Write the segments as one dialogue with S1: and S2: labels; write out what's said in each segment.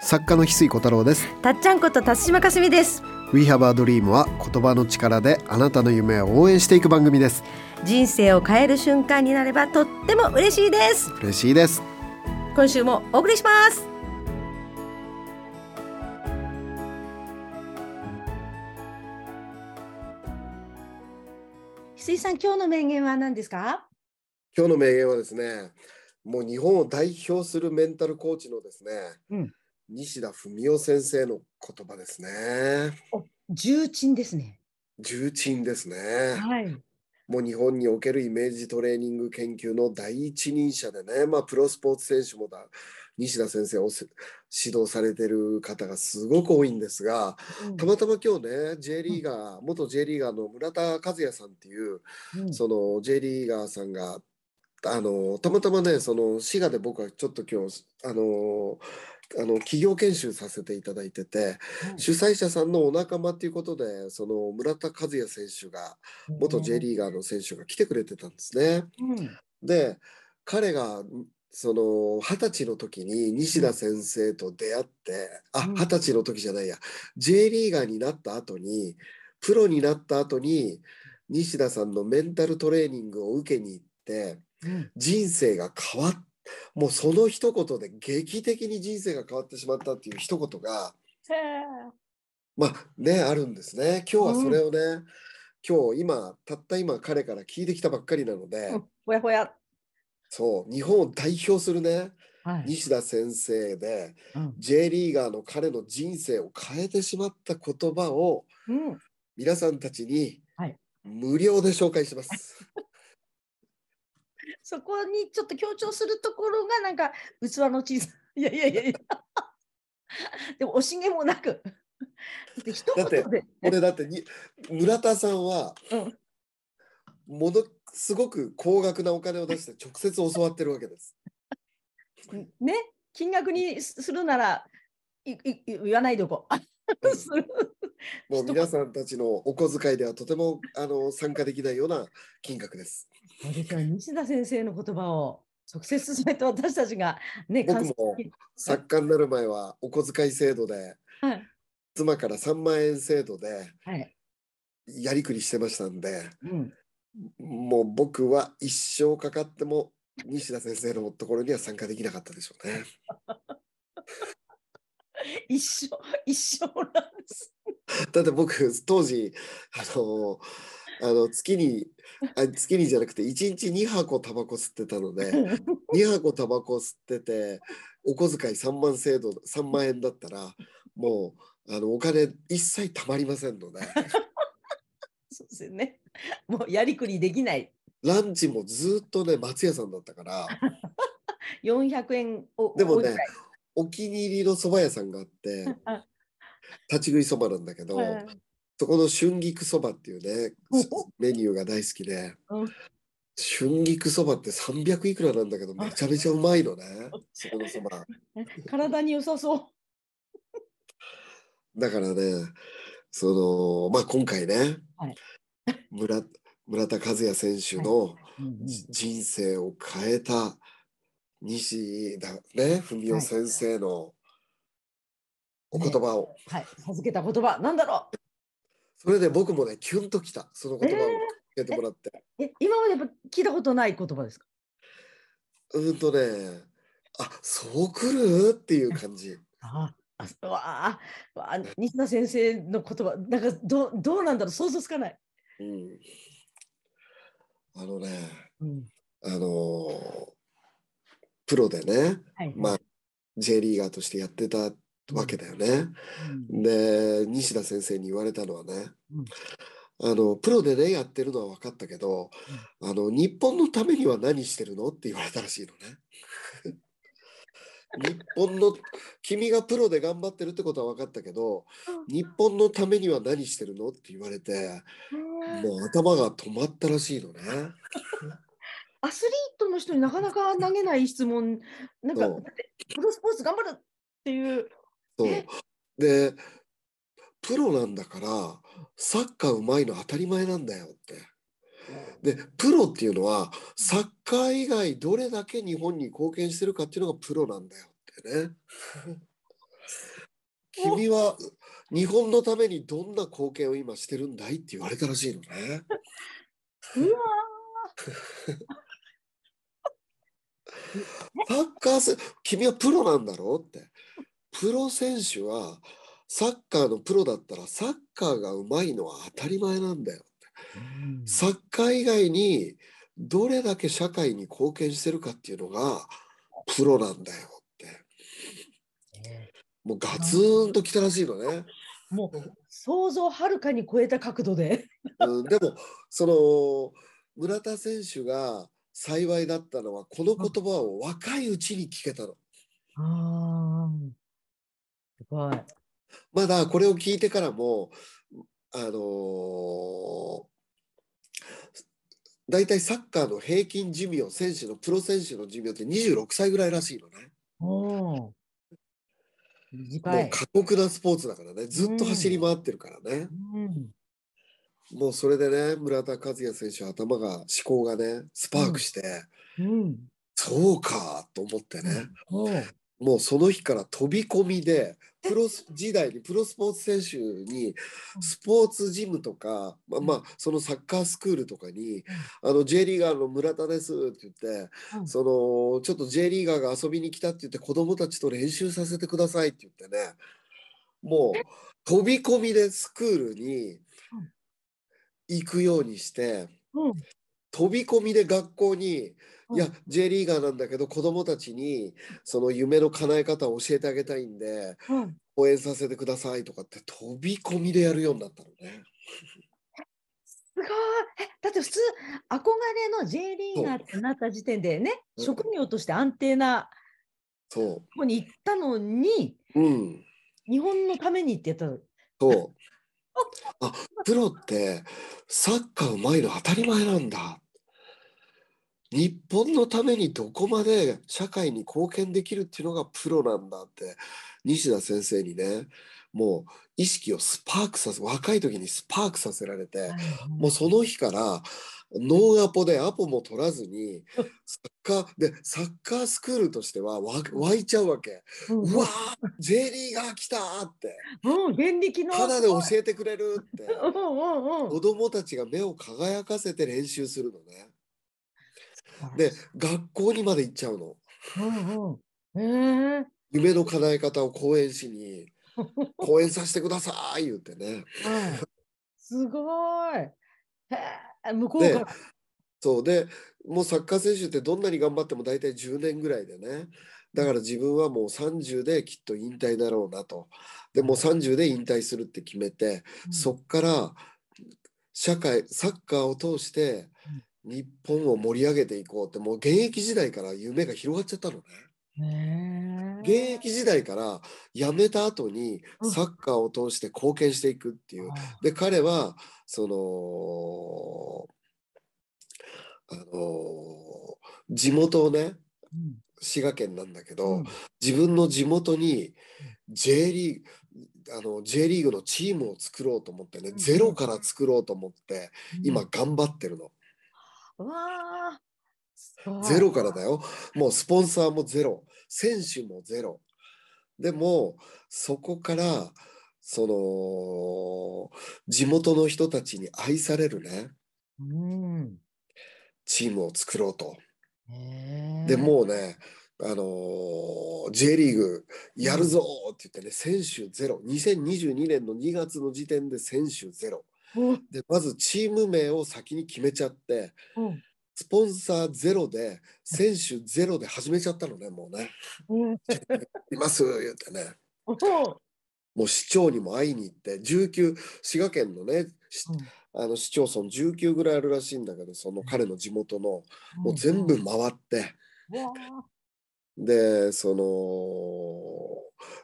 S1: 作家の翡翠小太郎です。
S2: たっちゃんこと辰島かすみです。
S1: We Have a Dream は言葉の力であなたの夢を応援していく番組です。
S2: 人生を変える瞬間になればとっても嬉しいです。
S1: 嬉しいです。
S2: 今週もお送りします。翡翠さん今日の名言は何ですか？
S1: 今日の名言はですねもう日本を代表するメンタルコーチのですね、
S2: うん
S1: 西田文夫先生の言葉ですね。
S2: 重鎮ですね。
S1: 重鎮ですね、
S2: はい。
S1: もう日本におけるイメージトレーニング研究の第一人者でね、まあ、プロスポーツ選手もだ西田先生をせ指導されてる方がすごく多いんですが、たまたま今日ね J リーガー、元 J リーガーの村田和也さんっていう、
S2: うん。
S1: その J リーガーさんがあのたまたまねその滋賀で僕はちょっと今日あのあの企業研修させていただいてて、主催者さんのお仲間っていうことでその村田和也選手が元 J リーガーの選手が来てくれてたんですね。
S2: うん。
S1: で彼がその二十歳の時に西田先生と出会って、あ
S2: うん。
S1: 二十歳の時じゃないや。J リーガーになった後にプロになった後に西田さんのメンタルトレーニングを受けに行って
S2: うん。
S1: 人生が変わっもうその一言で劇的に人生が変わってしまったっていう一言がまあねあるんですね。今日はそれをね、今日今たった今彼から聞いてきたばっかりなので、
S2: うんほやほや。
S1: そう日本を代表するね
S2: はい。
S1: 西田先生で
S2: うん。
S1: J リーガーの彼の人生を変えてしまった言葉を
S2: うん。
S1: 皆さんたちに
S2: はい。
S1: 無料で紹介します。
S2: そこにちょっと強調するところがなんか器の小さい。いやいやいやいや。でも惜しげもなく。で一言で。
S1: これだってに村田さんは
S2: うん
S1: ものすごく高額なお金を出して直接教わってるわけです。
S2: ね？金額にすするならいい言わないでおこう。
S1: もう皆さんたちのお小遣いではとてもあの参加できないような金額です。
S2: そうですよ西田先生の言葉を直接伝えて私たちがね
S1: 僕も作家になる前はお小遣い制度で
S2: はい
S1: 妻から3万円制度で
S2: はい。
S1: やりくりしてましたんで
S2: うん。
S1: もう僕は一生かかっても西田先生のところには参加できなかったでしょうね。
S2: 一生一生なんです。
S1: だって僕当時あのあの月にあ月にじゃなくて1日2箱タバコ吸ってたので 2箱タバコ吸っててお小遣い3万制度3万円だったらもうあのお金一切たまりませんので
S2: そうですよね。もうやりくりできない。
S1: ランチもずっとね松屋さんだったから
S2: 400円を
S1: でもねお気に入りの蕎麦屋さんがあって 立ち食いそばなんだけど、
S2: はい
S1: そこの春菊そばっていうね
S2: お
S1: メニューが大好きで、
S2: うん。
S1: 春菊そばって300いくらなんだけどめちゃめちゃうまいのね そこのそば。
S2: 体に良さそう。
S1: だからねそのまあ今回ね、
S2: はい。
S1: 村村田和也選手の人生を変えた西田ね文夫先生のお言葉を、
S2: はい、授けた言葉、なんだろ
S1: それで僕もねキュンときたその言葉を
S2: えー
S1: かけてもらって、
S2: う。え、今までやっぱ聞いたことない言葉ですか？
S1: うーんとねあそう来る？っていう感じ
S2: ああ、わあ、わあ、西田先生の言葉、なんかどう、どうなんだろう、想像つかない。
S1: うんあのね
S2: うん、
S1: あのープロでね
S2: はい。
S1: まあ J リーガーとしてやってたわけだよね。
S2: うん
S1: で西田先生に言われたのはね、
S2: うん
S1: あのプロでねやってるのは分かったけど、あの日本のためには何してるのって言われたらしいのね。日本の君がプロで頑張ってるってことは分かったけど日本のためには何してるのって言われてもう頭が止まったらしいのね。
S2: アスリートの人になかなか投げない質問、なんか、プロスポーツ頑張るっていう。
S1: そう
S2: え？
S1: でプロなんだからサッカーうまいの当たり前なんだよって。でプロっていうのはサッカー以外どれだけ日本に貢献してるかっていうのがプロなんだよってね。君は日本のためにどんな貢献を今してるんだいって言われたらしいのね。
S2: うわ
S1: サッカーせ君はプロなんだろうって。プロ選手はサッカーのプロだったらサッカーがうまいのは当たり前なんだよって。
S2: ー
S1: サッカー以外にどれだけ社会に貢献してるかっていうのがプロなんだよって。
S2: ね
S1: もうガツンときたらしいのね。
S2: もう想像をはるかに超えた角度で。
S1: うん、でもその村田選手が幸いだったのはこの言葉を若いうちに聞けたの。
S2: あごい。
S1: まだこれを聞いてからもあのー大体サッカーの平均寿命選手のプロ選手の寿命って26歳ぐらいらしいのね。
S2: おー短い。
S1: もう過酷なスポーツだからねずっと走り回ってるからね。
S2: うん
S1: もうそれでね村田和也選手は頭が思考がねスパークして、
S2: うん。
S1: そうかと思ってね、
S2: おー
S1: もうその日から飛び込みでプロ時代にプロスポーツ選手にスポーツジムとか、まあ、まあそのサッカースクールとかに「あの J リーガーの村田です」って言って、
S2: うん。
S1: そのちょっと J リーガーが遊びに来たって言って子供たちと練習させてくださいって言ってねもう飛び込みでスクールに行くようにして
S2: うん。
S1: 飛び込みで学校に
S2: うん
S1: いや J リーガーなんだけど子供たちにその夢の叶え方を教えてあげたいんで
S2: うん
S1: 応援させてくださいとかって飛び込みでやるようになったのね。
S2: すごい。え、だって普通、憧れの J リーガーってなった時点でね、
S1: うん
S2: 職業として安定な
S1: そ
S2: とこに行ったのに、
S1: う。うん。
S2: 日本のためにってやったの。
S1: そう。あ、プロってサッカーうまいの当たり前なんだ。日本のためにどこまで社会に貢献できるっていうのがプロなんだって西田先生にねもう意識をスパークさせ若い時にスパークさせられてもうその日からノーアポでアポも取らずにサッカーでサッカースクールとしてはわ湧いちゃうわけ。
S2: うん、
S1: うわー J リーガー来たーって
S2: うん、現力の。
S1: ただで教えてくれるって
S2: うん
S1: 子供たちが目を輝かせて練習するのね。で学校にまで行っちゃうの。
S2: うんうん。ええ
S1: 夢の叶え方を講演しに 講演させてください言ってね。
S2: はい。すごい。へえ、向こうから。
S1: そうでもうサッカー選手ってどんなに頑張っても大体10年ぐらいでねだから自分はもう30できっと引退だろうなとでもう30で引退するって決めて、
S2: うん
S1: そっから社会サッカーを通して日本を盛り上げていこうってもう現役時代から夢が広がっちゃったのね。
S2: ね
S1: 現役時代から辞めた後に
S2: うん。
S1: サッカーを通して貢献していくっていう。で彼はそのあの地元をね
S2: うん。
S1: 滋賀県なんだけど、
S2: うん。
S1: 自分の地元に J リーグあの J リーグのチームを作ろうと思ってね、
S2: うん。
S1: ゼロから作ろうと思って今頑張ってるの、
S2: うん、わ
S1: ゼロからだよもうスポンサーもゼロ選手もゼロでもそこからその地元の人たちに愛されるね
S2: うん。
S1: チームを作ろうと。でもうね、あのー J リーグやるぞって言ってね、選手ゼロ。2022年の2月の時点で選手ゼロ。
S2: うん。
S1: で、まずチーム名を先に決めちゃって、
S2: うん。
S1: スポンサーゼロで、選手ゼロで始めちゃったのね、もうね。
S2: うん
S1: います？言ってね。
S2: うん。
S1: もう市長にも会いに行って、19、滋賀県のね、しあの市町村19ぐらいあるらしいんだけど、その彼の地元の、もう全部回って、でその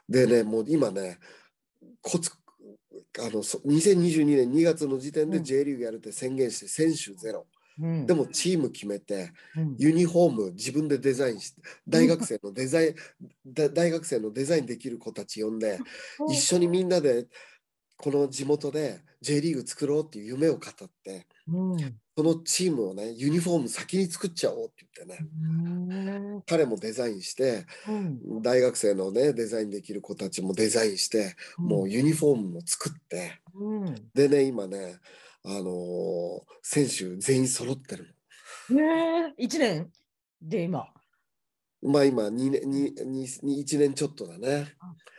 S1: でねもう今ねコツあのそ2022年2月の時点で
S2: うん。
S1: J リーグやるって宣言して選手ゼロ、
S2: うん。
S1: でもチーム決めて
S2: うん。
S1: ユニフォーム自分でデザインして大学生のデザインだ大学生のデザインできる子たち呼んで一緒にみんなでこの地元で J リーグ作ろうっていう夢を語って
S2: うん
S1: そのチームをねユニフォーム先に作っちゃおうって言ってね
S2: うん
S1: 彼もデザインして
S2: うん。
S1: 大学生のねデザインできる子たちもデザインしてもうユニフォームも作って
S2: うん。
S1: でね今ねあのー選手全員揃ってるの。
S2: ねえ一年？で今？
S1: まあ今2年ににに1年ちょっとだね。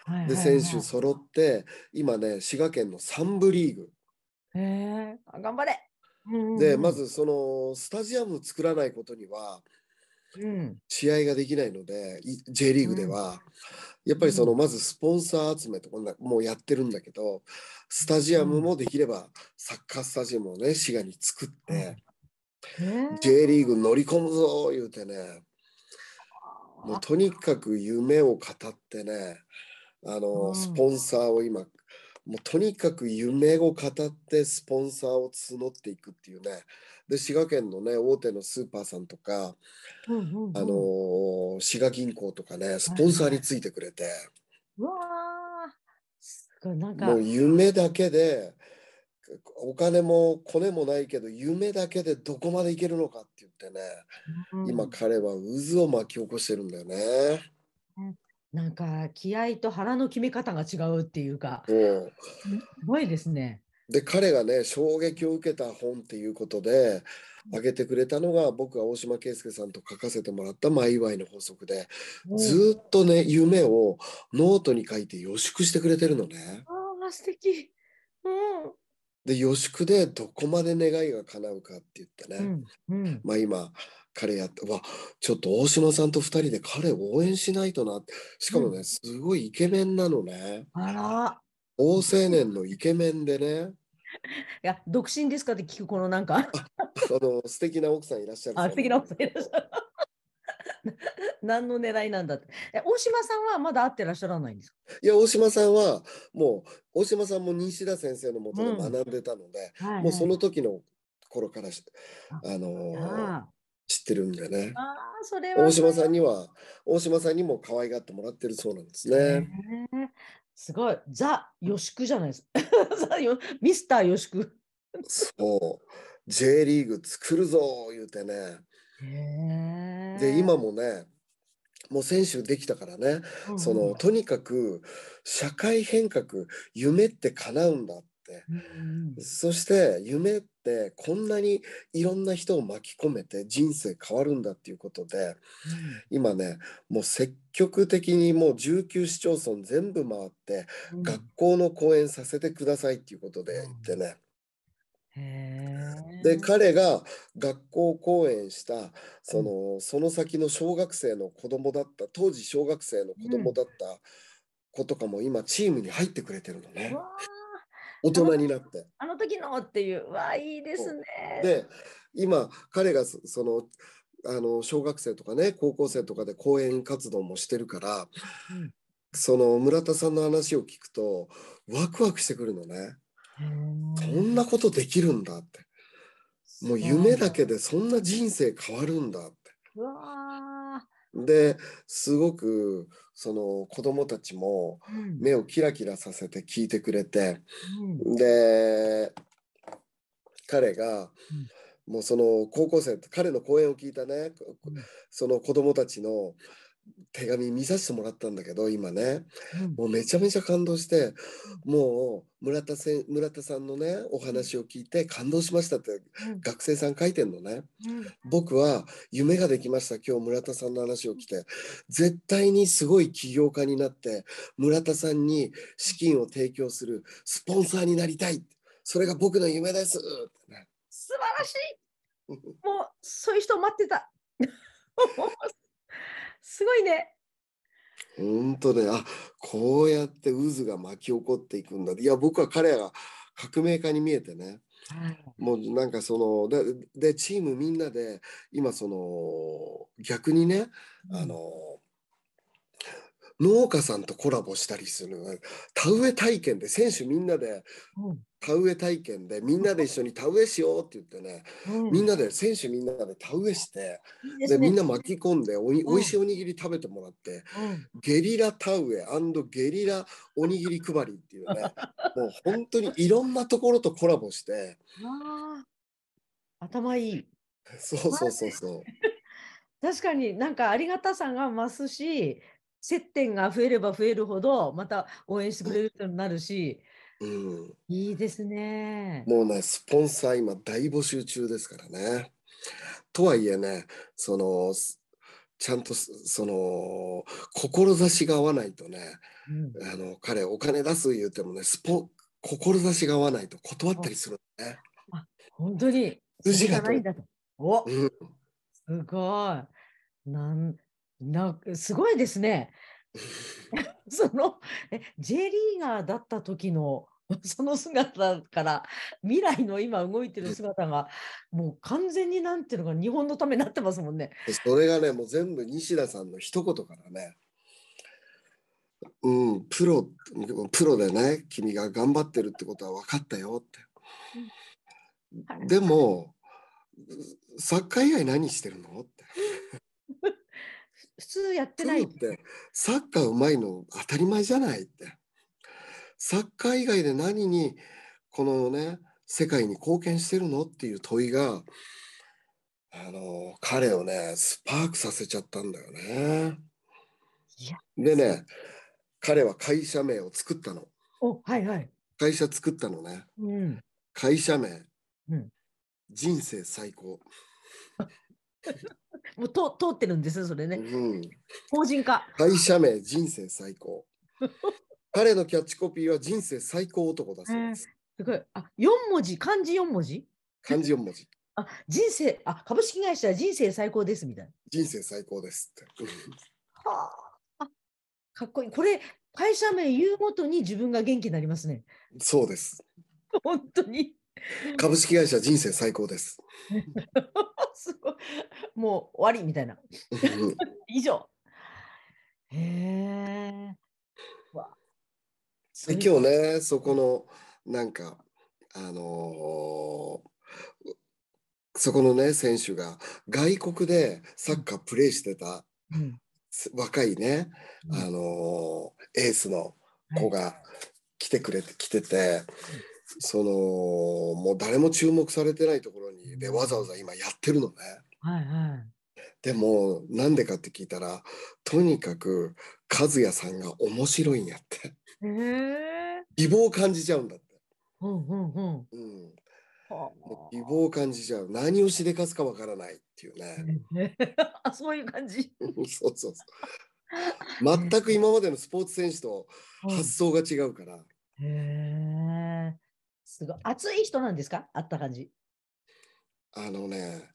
S2: はい
S1: で
S2: はいはい。
S1: 選手揃って今ね滋賀県の3部リーグ。
S2: へえあ頑張れ。うん。
S1: でま、ずそのスタジアム作らないことには
S2: うん。
S1: 試合ができないのでい J リーグでは。やっぱりそのまずスポンサー集めとかなもうやってるんだけどスタジアムもできればサッカースタジアムをね滋賀に作って J リーグ乗り込むぞ言うてねもうとにかく夢を語ってねあ
S2: う
S1: の
S2: ん。
S1: スポンサーを今もうとにかく夢を語ってスポンサーを募っていくっていうね。で滋賀県のね大手のスーパーさんとか
S2: うんうんうん。
S1: あのー滋賀銀行とかねスポンサーについてくれて。
S2: うわあすごいなんか。
S1: もう夢だけでお金もコネもないけど夢だけでどこまでいけるのかって言ってね。
S2: うん。
S1: 今彼は渦を巻き起こしてるんだよね。
S2: なんか気合と腹の決め方が違うっていうか。
S1: そう
S2: すごいですね。
S1: で彼がね衝撃を受けた本っていうことで挙げてくれたのが僕が大島圭介さんと書かせてもらった「マイ・ワイの法則で」ずーっとね夢をノートに書いて予祝してくれてるのね。
S2: ああ素敵。うん。
S1: で予祝でどこまで願いが叶うかって言ってね、
S2: うんうん。
S1: まあ今彼やってうわちょっと大島さんと2人で彼を応援しないとな。ってしかもね、
S2: うん。
S1: すごいイケメンなのね。
S2: あら。
S1: 大青年のイケメンでね。
S2: いや独身ですかって聞くこのなんか。
S1: あの素敵な奥さんいらっしゃる
S2: あ素敵な奥さんいらっしゃる。何の狙いなんだって。え大島さんはまだ会ってらっしゃらないんですか？
S1: いや大島さんはもう大島さんも西田先生のもとで学んでたので、
S2: はい
S1: もうその時の頃からし
S2: あ
S1: あのー
S2: あ
S1: 知ってるんでね
S2: あそれは
S1: 大島さんには大島さんにも可愛がってもらってるそうなんです
S2: へ
S1: ね。
S2: えすごいザ・ヨシクじゃないです か。ミスターヨシク。
S1: そう。J リーグ作るぞ言うてね。で、今もね、もう選手できたからね、その、とにかく社会変革、夢って叶うんだって。
S2: うんうんうん。
S1: そして夢ってこんなにいろんな人を巻き込めて人生変わるんだっていうことで、今ね、もう積極的にもう19市町村全部回って、
S2: うん。
S1: 学校の講演させてくださいっていうことで言ってね。で彼が学校講演したそのその先の小学生の子供だった当時小学生の子供だった子とかも今チームに入ってくれてるのね大人になって。
S2: あの時のっていう、うわあいいですね。
S1: で今彼がそそのあの小学生とかね高校生とかで講演活動もしてるから
S2: うん
S1: その村田さんの話を聞くとワクワクしてくるのね。そんなことできるんだって。もう夢だけでそんな人生変わるんだって。
S2: うわあ、
S1: ですごくその子供たちも
S2: うん。
S1: 目をキラキラさせて聞いてくれて
S2: うん。
S1: で彼がもうその高校生彼の講演を聞いたね。
S2: うん。
S1: その子供たちの手紙見させてもらったんだけど今ね。
S2: うん。
S1: もうめちゃめちゃ感動してもう村田せん村田さんのねお話を聞いて感動しましたって
S2: うん。
S1: 学生さん書いてんのね。
S2: うん。
S1: 僕は夢ができました今日村田さんの話を聞いて。絶対にすごい起業家になって村田さんに資金を提供するスポンサーになりたい。それが僕の夢です。ってね
S2: 素晴らしい。もうそういう人待ってた。すごいね。
S1: ほんとね。あこうやって渦が巻き起こっていくんだ。いや僕は彼が革命家に見えてね。もうなんかそのででチームみんなで今その逆にねあの農家さんとコラボしたりする田植え体験で選手みんなで
S2: うん
S1: 田植え体験でみんなで一緒に田植えしようって言ってね
S2: うん
S1: みんなで選手みんなで田植えして
S2: ですね
S1: でみんな巻き込んでおい
S2: うん
S1: おいしいおにぎり食べてもらって
S2: うん
S1: ゲリラ田植えゲリラおにぎり配りっていうね もう本当にいろんなところとコラボして
S2: 頭いい。
S1: そうそうそうそう。
S2: 確かになんかありがたさが増すし、接点が増えれば増えるほど、また応援してくれる人になるし、
S1: うん、
S2: いいですね。
S1: もうね、スポンサー今大募集中ですからね。とはいえね、その、すちゃんとすその、志が合わないとね、
S2: うん、
S1: あの、彼お金出す言ってもね、スポ、志が合わないと断ったりするのね。
S2: 本当に、
S1: 筋が
S2: ないんだと。お
S1: うん、
S2: すごい。なん、な、すごいですね。その、え、J リーガーだった時の、その姿から未来の今動いてる姿がもう完全になんていうのが日本のためになってますもんね。
S1: それがね、もう全部西田さんの一言からね、うん、プロ、プロでね、君が頑張ってるってことは分かったよって。でも、サッカー以外何してるのって。
S2: 普通やって
S1: プ
S2: ない。
S1: ロってサッカーうまいの当たり前じゃないって。サッカー以外で何にこのね世界に貢献してるのっていう問いがあの彼をねスパークさせちゃったんだよね。でね彼は会社名を作ったの。
S2: お、はいはい。
S1: 会社作ったのね。
S2: うん。
S1: 会社名、
S2: うん
S1: 人生最高。
S2: もうと通ってるんですね、それね。
S1: うん
S2: 法人化。
S1: 会社名人生最高。彼のキャッチコピーは人生最高男だそうです。
S2: すごい。あ、四文字、漢字四文字？
S1: 漢字4文字。
S2: あ、人生、あ、株式会社人生最高ですみたいな。
S1: 人生最高ですって。
S2: はあ。あかっこいい。これ、会社名言うごとに自分が元気になりますね。
S1: そうです。
S2: 本当に。
S1: 株式会社人生最高です。
S2: すごい。もう終わりみたいな。
S1: うん
S2: 以上。へえ。
S1: 今日ね、そこの、なんか、あのーそこのね、選手が外国でサッカープレーしてた
S2: うん
S1: 若いね、
S2: うん
S1: あのーエースの子が来てくれて、来てて、その、もう誰も注目されてないところに、で、わざわざ今やってるのね。
S2: はいはい。
S1: でも、なんでかって聞いたら、とにかく、和也さんが面白いんやって。
S2: へえ。
S1: 希望を感じちゃうんだって。
S2: うんうんうん。
S1: うん。希望を感じちゃう。何をしでかすかわからないっていうね。
S2: あ。あ、そういう感じ。
S1: そうそうそう。全く今までのスポーツ選手と
S2: うん
S1: 発想が違うから。
S2: へえ。すごい。熱い人なんですか？あった感じ。
S1: あのね、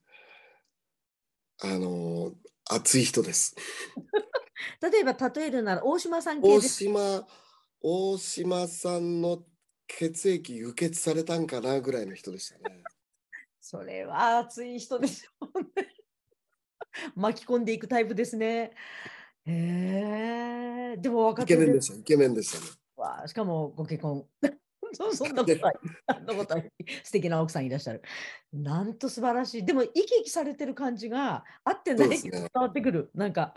S1: あの、熱い人です。
S2: 例えば例えるなら大島さん系
S1: 大
S2: です。
S1: 島、大島さんの血液輸血されたんかなぐらいの人でしたね。
S2: それは熱い人ですよね。巻き込んでいくタイプですね。へえ。でも若
S1: イケ
S2: 手で
S1: メンでした、イケメンでしたね。
S2: わあしかもご結婚。そそんなことは、そんなことは 素敵な奥さんいらっしゃる。なんと素晴らしい。でも生き生きされてる感じがあってない
S1: ね
S2: 伝わってくる。なんか、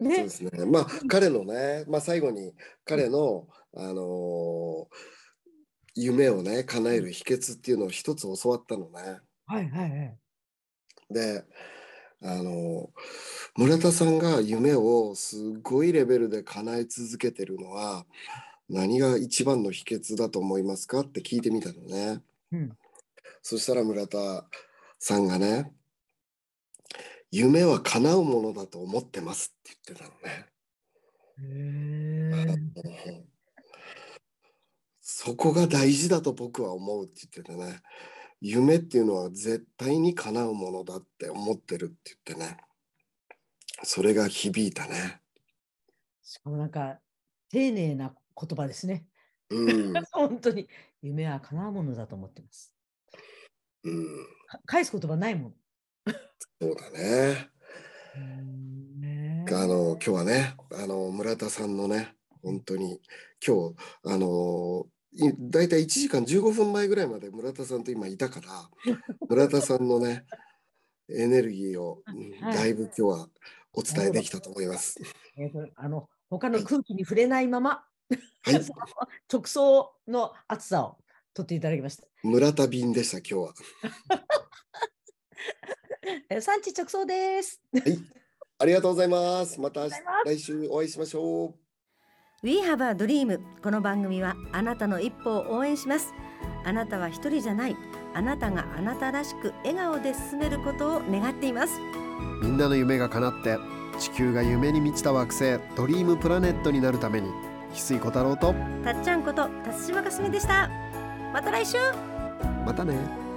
S1: そう
S2: ね
S1: で。すね。まあ彼のね、まあ最後に彼の、あのー夢をね叶える秘訣っていうのを一つ教わったのね。
S2: はいはいはい。
S1: で、あのー村田さんが夢をすごいレベルで叶え続けてるのは何が一番の秘訣だと思いますか？って聞いてみたのね。
S2: うん。
S1: そしたら村田さんがね、夢は叶うものだと思ってますって言ってたのね。そこが大事だと僕は思うって言っててね夢っていうのは絶対に叶うものだって思ってるって言ってねそれが響いたね
S2: しかもなんか、丁寧な言葉ですね。
S1: うん、
S2: 本当に。夢は叶うものだと思ってます。
S1: うん、
S2: か返す言葉ないもん。
S1: そうだね
S2: うんね
S1: あの今日はねあの村田さんのね本当に今日あのいだいたい1時間15分前ぐらいまで村田さんと今いたから 村田さんのねエネルギーを、うん
S2: はい
S1: だいぶ今日はお伝えできたと思います。
S2: あの他の空気に触れないまま、
S1: はい、
S2: 直送の暑さを取っていただきました。
S1: 村田便でした今日は。
S2: え産地直送です。
S3: はい。ありがとうございます。また来週お会いしましょう。
S4: We have a dream この番組はあなたの一歩を応援しますあなたは一人じゃないあなたがあなたらしく笑顔で進めることを願っています
S1: みんなの夢が叶って地球が夢に満ちた惑星ドリームプラネットになるために翡翠小太郎と
S4: たっちゃんこと辰島かすみでした。また来週。
S1: またね